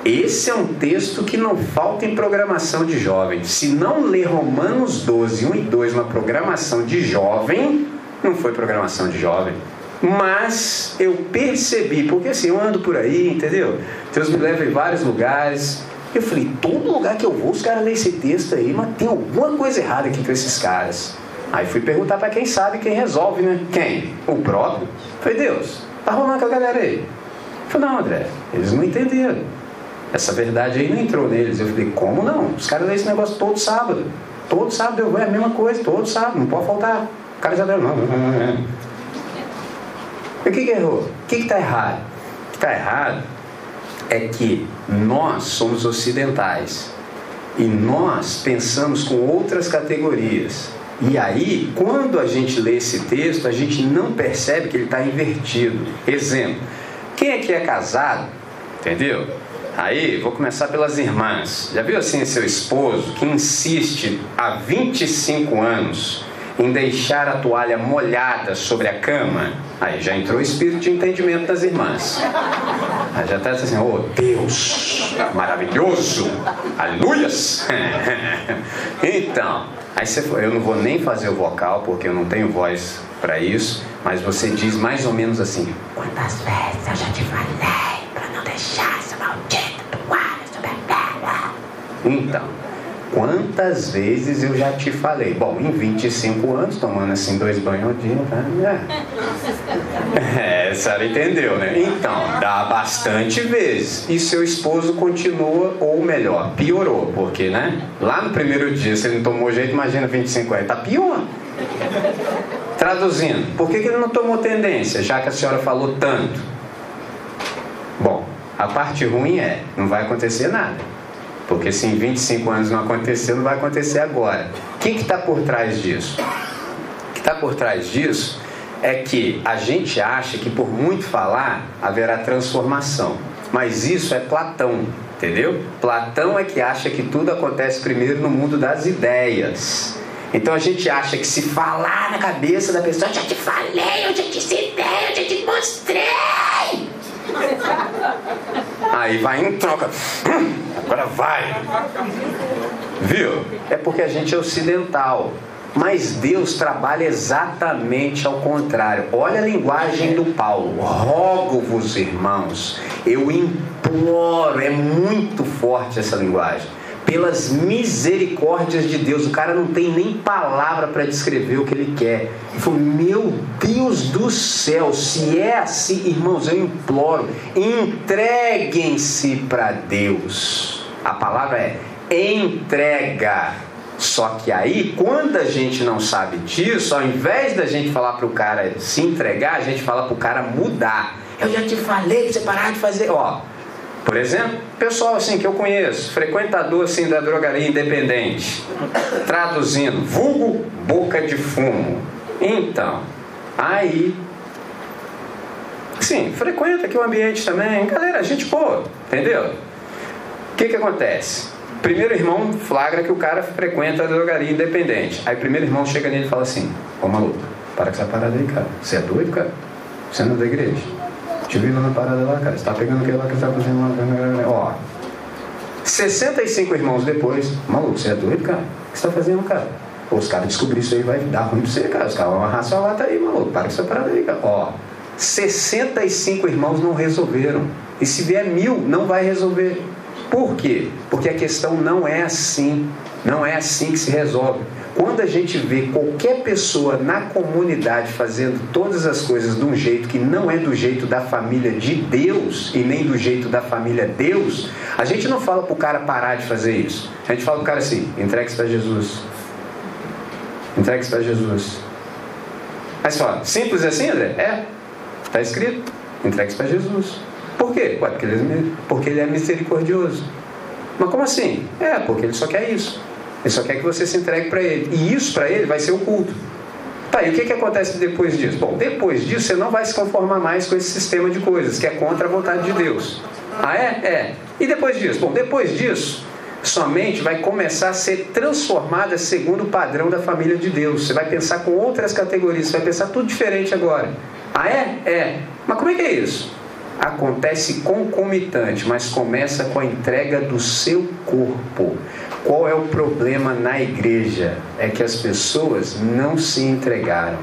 Esse é um texto que não falta em programação de jovem. Se não ler Romanos 12, 1 e 2 na programação de jovem, não foi programação de jovem. Mas eu percebi, porque assim, eu ando por aí, entendeu? Deus me leva em vários lugares, eu falei, todo lugar que eu vou, os caras lêem esse texto aí, mas tem alguma coisa errada aqui com esses caras. Aí fui perguntar para quem sabe, quem resolve, né? Quem? O próprio? Falei, Deus, tá rolando com a galera aí? Falei, não, André, eles não entenderam. Essa verdade aí não entrou neles. Eu falei, como não? Os caras lêem esse negócio todo sábado. Todo sábado eu vou, é a mesma coisa, todo sábado, não pode faltar. O cara já deu, não. O que, que errou? O que está errado? O que está errado é que nós somos ocidentais e nós pensamos com outras categorias. E aí, quando a gente lê esse texto, a gente não percebe que ele está invertido. Exemplo: quem aqui é casado, entendeu? Aí, vou começar pelas irmãs. Já viu assim seu esposo que insiste há 25 anos em deixar a toalha molhada sobre a cama, aí já entrou o espírito de entendimento das irmãs. Aí já está assim, oh Deus, maravilhoso, aleluias. então, aí você, eu não vou nem fazer o vocal, porque eu não tenho voz para isso, mas você diz mais ou menos assim: Quantas vezes eu já te falei para não deixar essa maldita toalha sobre a cama? Então, Quantas vezes eu já te falei? Bom, em 25 anos, tomando assim dois banhos ao dia, tá? É, a senhora entendeu, né? Então, dá bastante vezes. E seu esposo continua, ou melhor, piorou, porque, né? Lá no primeiro dia, ele não tomou jeito, imagina 25 anos, tá pior. Traduzindo, por que, que ele não tomou tendência, já que a senhora falou tanto? Bom, a parte ruim é, não vai acontecer nada. Porque se em 25 anos não aconteceu, não vai acontecer agora. O que está por trás disso? O que está por trás disso é que a gente acha que por muito falar haverá transformação. Mas isso é Platão, entendeu? Platão é que acha que tudo acontece primeiro no mundo das ideias. Então a gente acha que se falar na cabeça da pessoa, eu já te falei, eu já te citei, eu já te mostrei. Aí vai em troca. Agora vai. Viu? É porque a gente é ocidental. Mas Deus trabalha exatamente ao contrário. Olha a linguagem do Paulo. Rogo-vos, irmãos. Eu imploro. É muito forte essa linguagem pelas misericórdias de Deus. O cara não tem nem palavra para descrever o que ele quer. Ele falou: Meu Deus do céu, se é assim, irmãos, eu imploro, entreguem-se para Deus. A palavra é entrega. Só que aí, quando a gente não sabe disso, ao invés da gente falar para o cara se entregar, a gente fala para o cara mudar. Eu já te falei que você parar de fazer. Ó, por exemplo, pessoal assim que eu conheço, frequentador assim da drogaria independente, traduzindo, vulgo boca de fumo. Então, aí Sim, frequenta aqui o ambiente também. Galera, a gente pô, entendeu? O que que acontece? Primeiro irmão flagra que o cara frequenta a drogaria independente. Aí primeiro irmão chega nele e fala assim: Ô maluco, para com essa parada aí, cara. Você é doido, cara? Você não é da igreja? Te vi na parada lá, cara. Você tá pegando aquilo lá que você tá fazendo lá. Ó. 65 irmãos depois, maluco, você é doido, cara? O que você tá fazendo, cara? Pô, os caras descobriram isso aí, vai dar ruim pra você, cara. Os caras vão amarrar sua lata aí, maluco. Para com essa parada aí, cara. Ó. 65 irmãos não resolveram. E se vier mil, não vai resolver. Por quê? Porque a questão não é assim. Não é assim que se resolve. Quando a gente vê qualquer pessoa na comunidade fazendo todas as coisas de um jeito que não é do jeito da família de Deus e nem do jeito da família Deus, a gente não fala para o cara parar de fazer isso. A gente fala para o cara assim: entregue-se para Jesus. Entregue-se para Jesus. Aí você fala: simples assim, André? É. Está escrito: entregue-se para Jesus. Por quê? É porque ele é misericordioso. Mas como assim? É, porque ele só quer isso. Ele só quer que você se entregue para ele. E isso para ele vai ser o culto. Tá, e o que, que acontece depois disso? Bom, depois disso você não vai se conformar mais com esse sistema de coisas, que é contra a vontade de Deus. Ah, é? É. E depois disso? Bom, depois disso, sua mente vai começar a ser transformada segundo o padrão da família de Deus. Você vai pensar com outras categorias, você vai pensar tudo diferente agora. Ah, é? É. Mas como é que é isso? Acontece concomitante, mas começa com a entrega do seu corpo. Qual é o problema na igreja? É que as pessoas não se entregaram.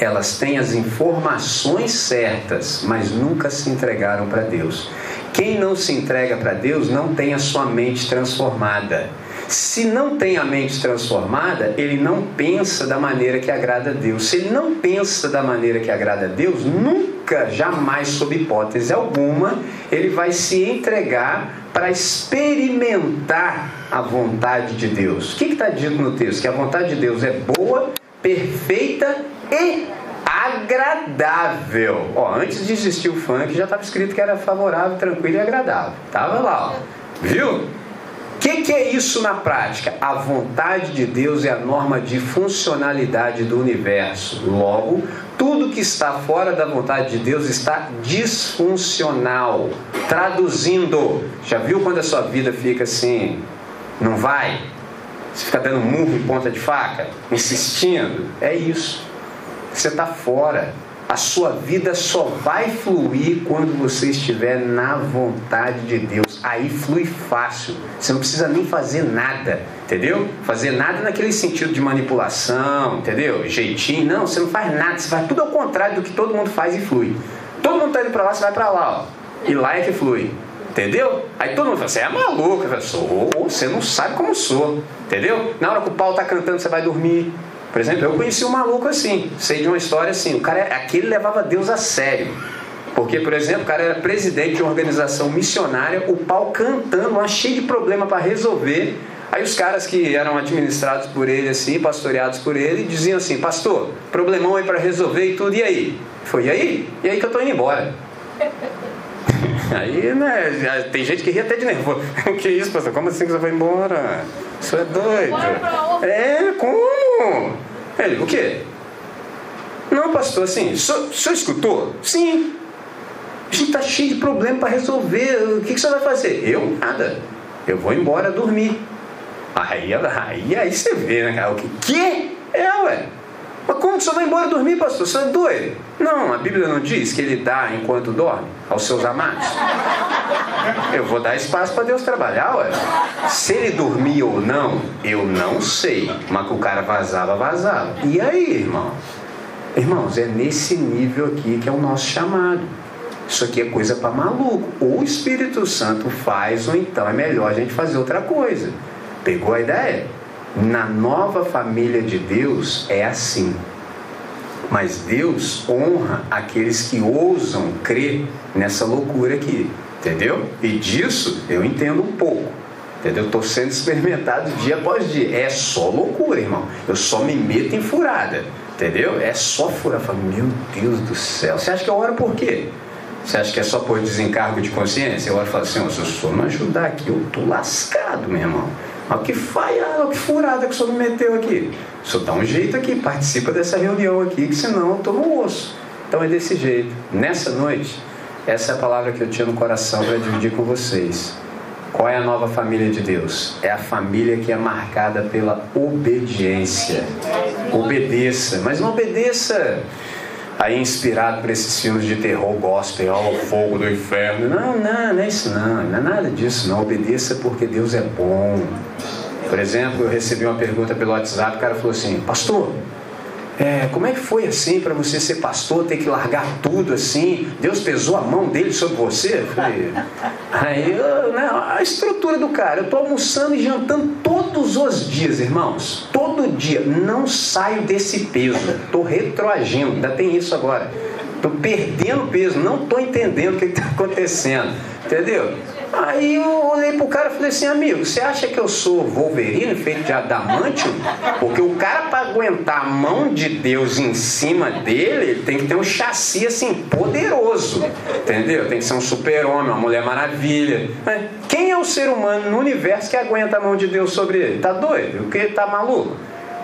Elas têm as informações certas, mas nunca se entregaram para Deus. Quem não se entrega para Deus não tem a sua mente transformada. Se não tem a mente transformada, ele não pensa da maneira que agrada a Deus. Se ele não pensa da maneira que agrada a Deus, nunca, jamais, sob hipótese alguma, ele vai se entregar para experimentar a vontade de Deus. O que está dito no texto? Que a vontade de Deus é boa, perfeita e agradável. Ó, antes de existir o funk já estava escrito que era favorável, tranquilo e agradável. Tava lá, ó. Viu? Que, que, é isso na prática? A vontade de Deus é a norma de funcionalidade do universo. Logo, tudo que está fora da vontade de Deus está disfuncional. Traduzindo, já viu quando a sua vida fica assim, não vai? Você fica dando murro em ponta de faca, insistindo? É isso. Você está fora. A sua vida só vai fluir quando você estiver na vontade de Deus. Aí flui fácil. Você não precisa nem fazer nada, entendeu? Fazer nada naquele sentido de manipulação, entendeu? Jeitinho. Não, você não faz nada. Você faz tudo ao contrário do que todo mundo faz e flui. Todo mundo está indo para lá, você vai para lá, ó. E lá é que flui. Entendeu? Aí todo mundo fala, você é maluco. Eu sou, você não sabe como sou. Entendeu? Na hora que o pau está cantando, você vai dormir. Por exemplo, eu conheci um maluco assim, sei de uma história assim, o cara aquele levava Deus a sério. Porque, por exemplo, o cara era presidente de uma organização missionária, o pau cantando, lá cheio de problema para resolver. Aí os caras que eram administrados por ele, assim, pastoreados por ele, diziam assim: Pastor, problemão aí para resolver e tudo, e aí? Foi, e aí? E aí que eu tô indo embora. Aí, né, tem gente que ria até de nervoso. que isso, pastor? Como assim que você vai embora? Isso é doido. É, como? Ele, o quê? Não, pastor, assim, o senhor, escutou? Sim. A gente está cheio de problema para resolver. O que, que você vai fazer? Eu? Nada. Eu vou embora dormir. Aí, aí, aí você vê, né, cara? O que? Que? É, ué. Mas como que você vai embora dormir, pastor? Você é doido? Não, a Bíblia não diz que ele dá enquanto dorme aos seus amados. Eu vou dar espaço para Deus trabalhar, ué. Se ele dormia ou não, eu não sei. Mas que o cara vazava, vazava. E aí, irmão? Irmãos, é nesse nível aqui que é o nosso chamado. Isso aqui é coisa para maluco. Ou o Espírito Santo faz, ou então é melhor a gente fazer outra coisa. Pegou a ideia? Na nova família de Deus é assim. Mas Deus honra aqueles que ousam crer nessa loucura aqui. Entendeu? E disso eu entendo um pouco. Entendeu? Estou sendo experimentado dia após dia. É só loucura, irmão. Eu só me meto em furada. Entendeu? É só furada. Eu falo, meu Deus do céu. Você acha que eu oro por quê? Você acha que é só por desencargo de consciência? Eu oro e falo assim, se o senhor não ajudar aqui, eu tô lascado, meu irmão. Olha que faia, olha que furada que o senhor me meteu aqui. O senhor dá um jeito aqui, participa dessa reunião aqui, que senão eu tô no osso. Então é desse jeito. Nessa noite, essa é a palavra que eu tinha no coração para dividir com vocês. Qual é a nova família de Deus? É a família que é marcada pela obediência. Obedeça, mas não obedeça aí inspirado por esses filmes de terror gospel, ó, o fogo do inferno. Não, não, não é isso não, não é nada disso não. Obedeça porque Deus é bom. Por exemplo, eu recebi uma pergunta pelo WhatsApp, o cara falou assim, pastor, é, como é que foi assim para você ser pastor, ter que largar tudo assim? Deus pesou a mão dele sobre você? falei, aí, eu, né, a estrutura do cara, eu estou almoçando e jantando todos os dias, irmãos. Todo dia. Não saio desse peso. Estou retroagindo, ainda tem isso agora. Estou perdendo peso, não estou entendendo o que está acontecendo. Entendeu? Aí eu olhei pro cara e falei assim, amigo, você acha que eu sou Wolverine feito de adamantio? Porque o cara para aguentar a mão de Deus em cima dele, ele tem que ter um chassi assim poderoso, entendeu? Tem que ser um super-homem, uma mulher maravilha. Mas quem é o ser humano no universo que aguenta a mão de Deus sobre ele? Tá doido? O que tá maluco?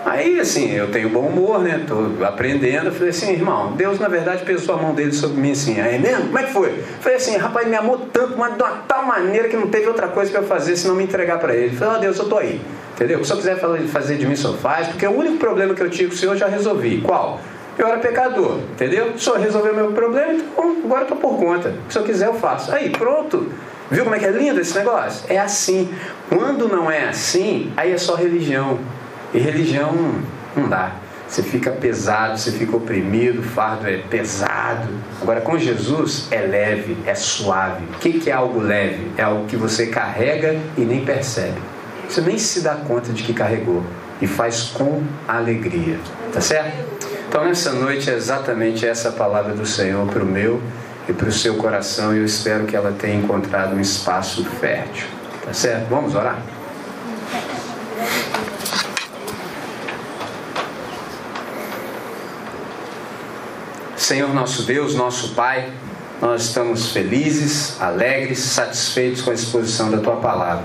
Aí, assim, eu tenho bom humor, né? Tô aprendendo. Eu falei assim, irmão, Deus na verdade pesou a mão dele sobre mim assim. Aí mesmo? Como é que foi? Eu falei assim, rapaz, me amou tanto, mas de uma tal maneira que não teve outra coisa para eu fazer senão me entregar para ele. Eu falei, ó oh, Deus, eu tô aí. Entendeu? Se senhor quiser fazer de mim, senhor faz, porque o único problema que eu tinha com o senhor eu já resolvi. Qual? Eu era pecador, entendeu? Senhor resolveu meu problema, então agora eu tô por conta. Se eu quiser, eu faço. Aí, pronto. Viu como é que é lindo esse negócio? É assim. Quando não é assim, aí é só religião. E religião não dá. Você fica pesado, você fica oprimido, o fardo é pesado. Agora, com Jesus é leve, é suave. O que é algo leve? É algo que você carrega e nem percebe. Você nem se dá conta de que carregou e faz com alegria. Tá certo? Então, nessa noite é exatamente essa palavra do Senhor para o meu e para o seu coração e eu espero que ela tenha encontrado um espaço fértil. Tá certo? Vamos orar? Senhor nosso Deus, nosso Pai, nós estamos felizes, alegres, satisfeitos com a exposição da tua palavra.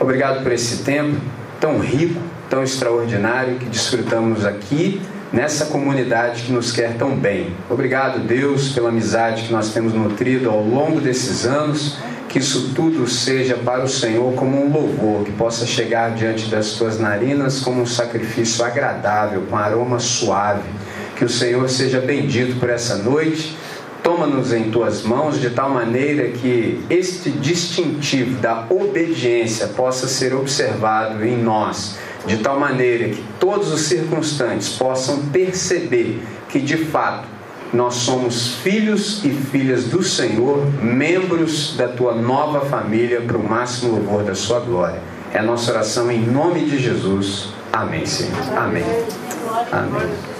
Obrigado por esse tempo tão rico, tão extraordinário que desfrutamos aqui nessa comunidade que nos quer tão bem. Obrigado, Deus, pela amizade que nós temos nutrido ao longo desses anos. Que isso tudo seja para o Senhor como um louvor, que possa chegar diante das tuas narinas como um sacrifício agradável, com aroma suave que o Senhor seja bendito por essa noite. Toma-nos em tuas mãos de tal maneira que este distintivo da obediência possa ser observado em nós, de tal maneira que todos os circunstantes possam perceber que de fato nós somos filhos e filhas do Senhor, membros da tua nova família, para o máximo louvor da sua glória. É a nossa oração em nome de Jesus. Amém, Senhor. Amém. Amém.